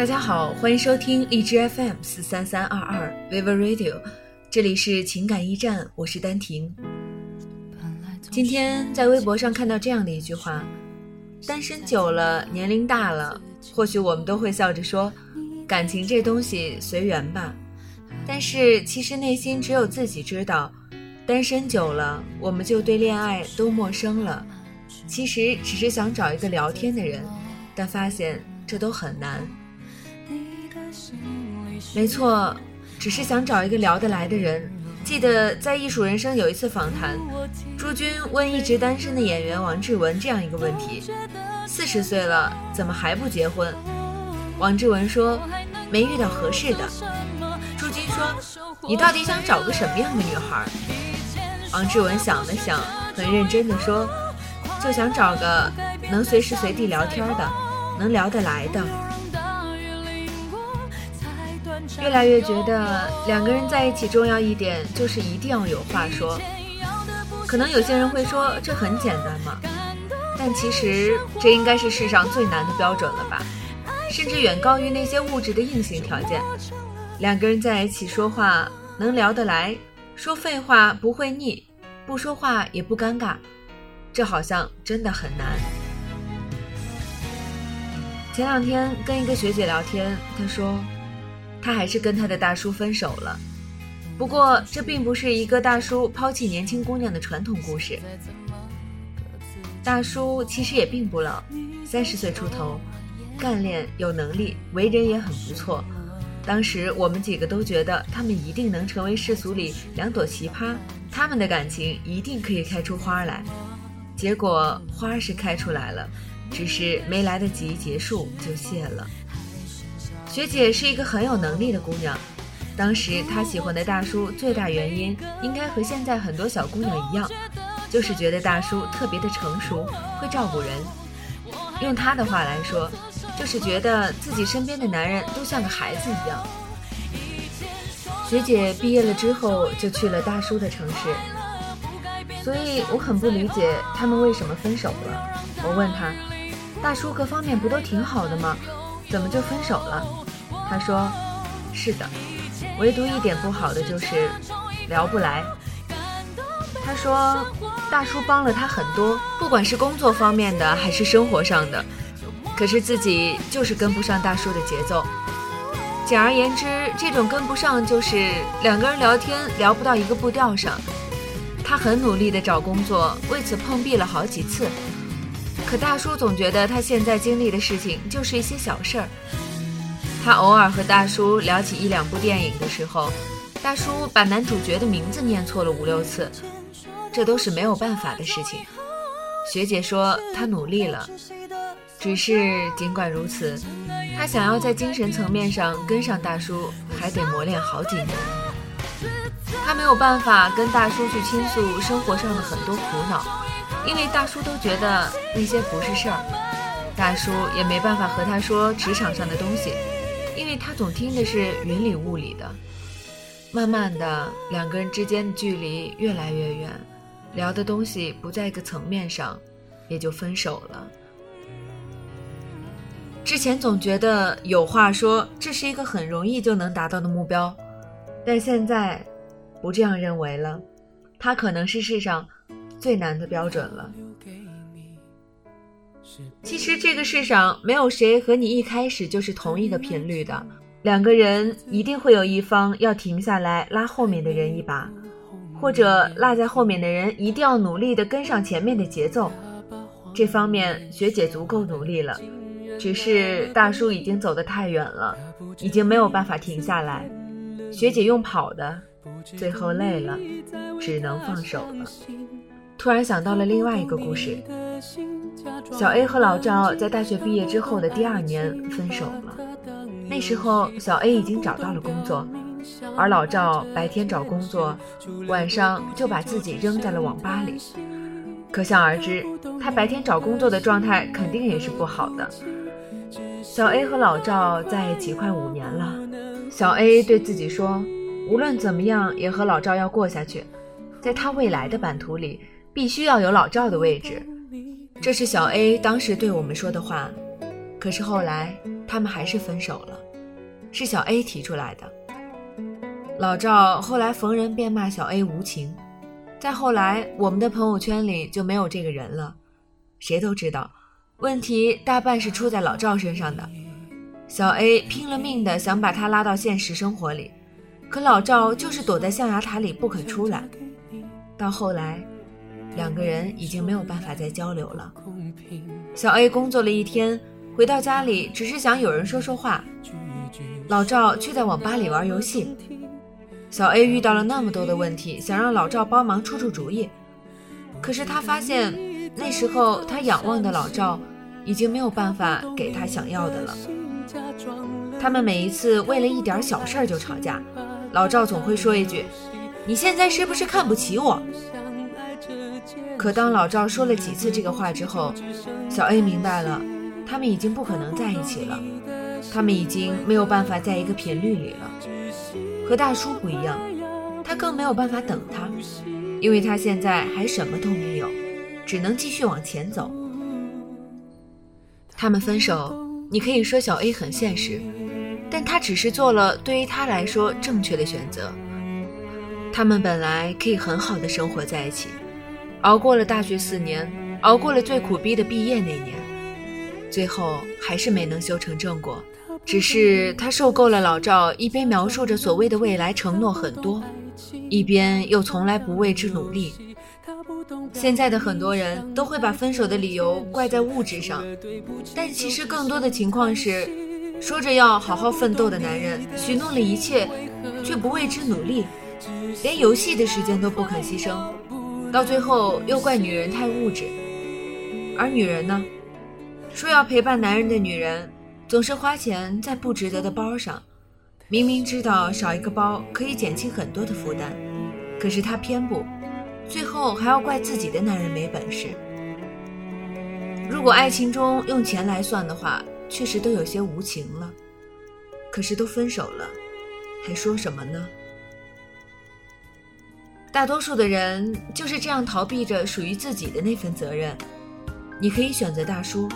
大家好，欢迎收听荔枝 FM 四三三二二 Vivo Radio，这里是情感驿站，我是丹婷。今天在微博上看到这样的一句话：单身久了，年龄大了，或许我们都会笑着说，感情这东西随缘吧。但是其实内心只有自己知道，单身久了，我们就对恋爱都陌生了。其实只是想找一个聊天的人，但发现这都很难。没错，只是想找一个聊得来的人。记得在《艺术人生》有一次访谈，朱军问一直单身的演员王志文这样一个问题：四十岁了，怎么还不结婚？王志文说：没遇到合适的。朱军说：你到底想找个什么样的女孩？王志文想了想，很认真地说。就想找个能随时随地聊天的，能聊得来的。越来越觉得两个人在一起重要一点就是一定要有话说。可能有些人会说这很简单嘛，但其实这应该是世上最难的标准了吧，甚至远高于那些物质的硬性条件。两个人在一起说话能聊得来，说废话不会腻，不说话也不尴尬。这好像真的很难。前两天跟一个学姐聊天，她说，她还是跟她的大叔分手了。不过，这并不是一个大叔抛弃年轻姑娘的传统故事。大叔其实也并不老，三十岁出头，干练有能力，为人也很不错。当时我们几个都觉得他们一定能成为世俗里两朵奇葩，他们的感情一定可以开出花来。结果花是开出来了，只是没来得及结束就谢了。学姐是一个很有能力的姑娘，当时她喜欢的大叔最大原因应该和现在很多小姑娘一样，就是觉得大叔特别的成熟，会照顾人。用她的话来说，就是觉得自己身边的男人都像个孩子一样。学姐毕业了之后就去了大叔的城市。所以我很不理解他们为什么分手了。我问他，大叔各方面不都挺好的吗？怎么就分手了？他说，是的，唯独一点不好的就是聊不来。他说，大叔帮了他很多，不管是工作方面的还是生活上的，可是自己就是跟不上大叔的节奏。简而言之，这种跟不上就是两个人聊天聊不到一个步调上。他很努力地找工作，为此碰壁了好几次。可大叔总觉得他现在经历的事情就是一些小事儿。他偶尔和大叔聊起一两部电影的时候，大叔把男主角的名字念错了五六次，这都是没有办法的事情。学姐说他努力了，只是尽管如此，他想要在精神层面上跟上大叔，还得磨练好几年。他没有办法跟大叔去倾诉生活上的很多苦恼，因为大叔都觉得那些不是事儿。大叔也没办法和他说职场上的东西，因为他总听的是云里雾里的。慢慢的，两个人之间的距离越来越远，聊的东西不在一个层面上，也就分手了。之前总觉得有话说，这是一个很容易就能达到的目标，但现在。不这样认为了，他可能是世上最难的标准了。其实这个世上没有谁和你一开始就是同一个频率的，两个人一定会有一方要停下来拉后面的人一把，或者落在后面的人一定要努力的跟上前面的节奏。这方面学姐足够努力了，只是大叔已经走得太远了，已经没有办法停下来。学姐用跑的。最后累了，只能放手了。突然想到了另外一个故事：小 A 和老赵在大学毕业之后的第二年分手了。那时候，小 A 已经找到了工作，而老赵白天找工作，晚上就把自己扔在了网吧里。可想而知，他白天找工作的状态肯定也是不好的。小 A 和老赵在一起快五年了，小 A 对自己说。无论怎么样，也和老赵要过下去，在他未来的版图里，必须要有老赵的位置。这是小 A 当时对我们说的话。可是后来，他们还是分手了，是小 A 提出来的。老赵后来逢人便骂小 A 无情，再后来我们的朋友圈里就没有这个人了，谁都知道，问题大半是出在老赵身上的。小 A 拼了命的想把他拉到现实生活里，可老赵就是躲在象牙塔里不肯出来。到后来，两个人已经没有办法再交流了。小 A 工作了一天，回到家里只是想有人说说话，老赵却在网吧里玩游戏。小 A 遇到了那么多的问题，想让老赵帮忙出出主意，可是他发现那时候他仰望的老赵已经没有办法给他想要的了。他们每一次为了一点小事儿就吵架，老赵总会说一句：“你现在是不是看不起我？”可当老赵说了几次这个话之后，小 A 明白了，他们已经不可能在一起了，他们已经没有办法在一个频率里了。和大叔不一样，他更没有办法等他，因为他现在还什么都没有，只能继续往前走。他们分手，你可以说小 A 很现实，但他只是做了对于他来说正确的选择。他们本来可以很好的生活在一起，熬过了大学四年，熬过了最苦逼的毕业那年，最后还是没能修成正果。只是他受够了老赵一边描述着所谓的未来承诺很多，一边又从来不为之努力。现在的很多人都会把分手的理由怪在物质上，但其实更多的情况是，说着要好好奋斗的男人，许诺了一切，却不为之努力，连游戏的时间都不肯牺牲，到最后又怪女人太物质。而女人呢，说要陪伴男人的女人。总是花钱在不值得的包上，明明知道少一个包可以减轻很多的负担，可是她偏不，最后还要怪自己的男人没本事。如果爱情中用钱来算的话，确实都有些无情了。可是都分手了，还说什么呢？大多数的人就是这样逃避着属于自己的那份责任。你可以选择大叔。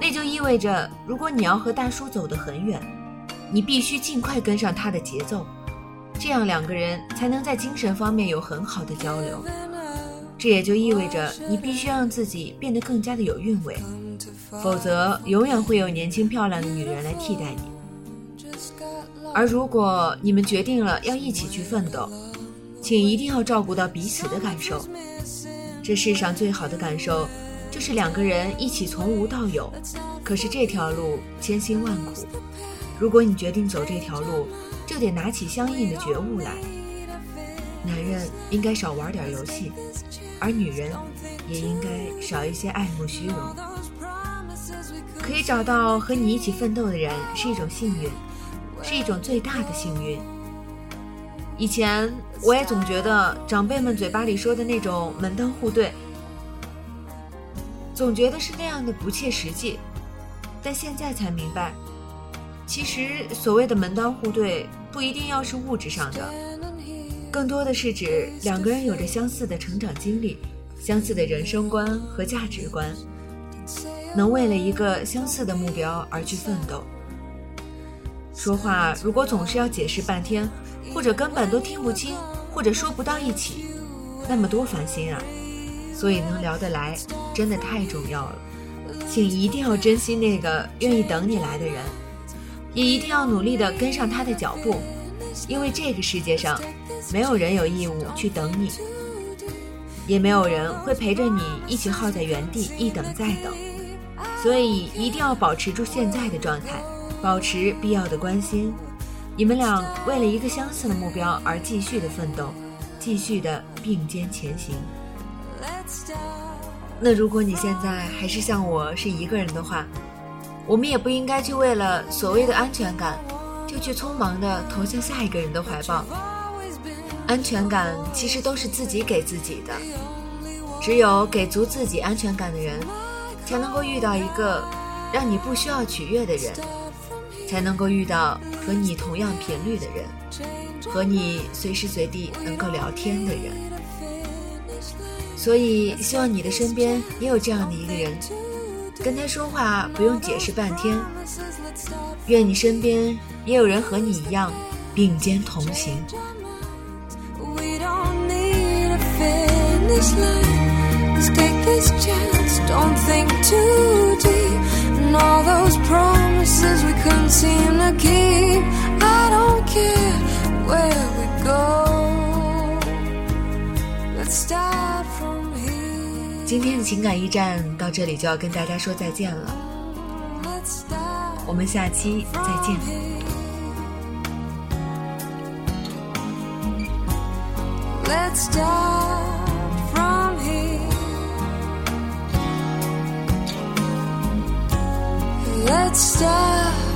那就意味着，如果你要和大叔走得很远，你必须尽快跟上他的节奏，这样两个人才能在精神方面有很好的交流。这也就意味着你必须让自己变得更加的有韵味，否则永远会有年轻漂亮的女人来替代你。而如果你们决定了要一起去奋斗，请一定要照顾到彼此的感受。这世上最好的感受。就是两个人一起从无到有，可是这条路千辛万苦。如果你决定走这条路，就得拿起相应的觉悟来。男人应该少玩点游戏，而女人也应该少一些爱慕虚荣。可以找到和你一起奋斗的人是一种幸运，是一种最大的幸运。以前我也总觉得长辈们嘴巴里说的那种门当户对。总觉得是那样的不切实际，但现在才明白，其实所谓的门当户对，不一定要是物质上的，更多的是指两个人有着相似的成长经历、相似的人生观和价值观，能为了一个相似的目标而去奋斗。说话如果总是要解释半天，或者根本都听不清，或者说不到一起，那么多烦心啊！所以能聊得来，真的太重要了，请一定要珍惜那个愿意等你来的人，也一定要努力的跟上他的脚步，因为这个世界上，没有人有义务去等你，也没有人会陪着你一起耗在原地一等再等，所以一定要保持住现在的状态，保持必要的关心，你们俩为了一个相似的目标而继续的奋斗，继续的并肩前行。那如果你现在还是像我是一个人的话，我们也不应该去为了所谓的安全感，就去匆忙的投向下一个人的怀抱。安全感其实都是自己给自己的，只有给足自己安全感的人，才能够遇到一个让你不需要取悦的人，才能够遇到和你同样频率的人，和你随时随地能够聊天的人。所以，希望你的身边也有这样的一个人，跟他说话不用解释半天。愿你身边也有人和你一样，并肩同行。Take this chance, don't think too deep, all those pros. we couldn't seem to keep. I don't care where we go. Let's start from here. 今天的情感驿站到这里就要跟大家说再见了。我们下期再见。Let's start. stop.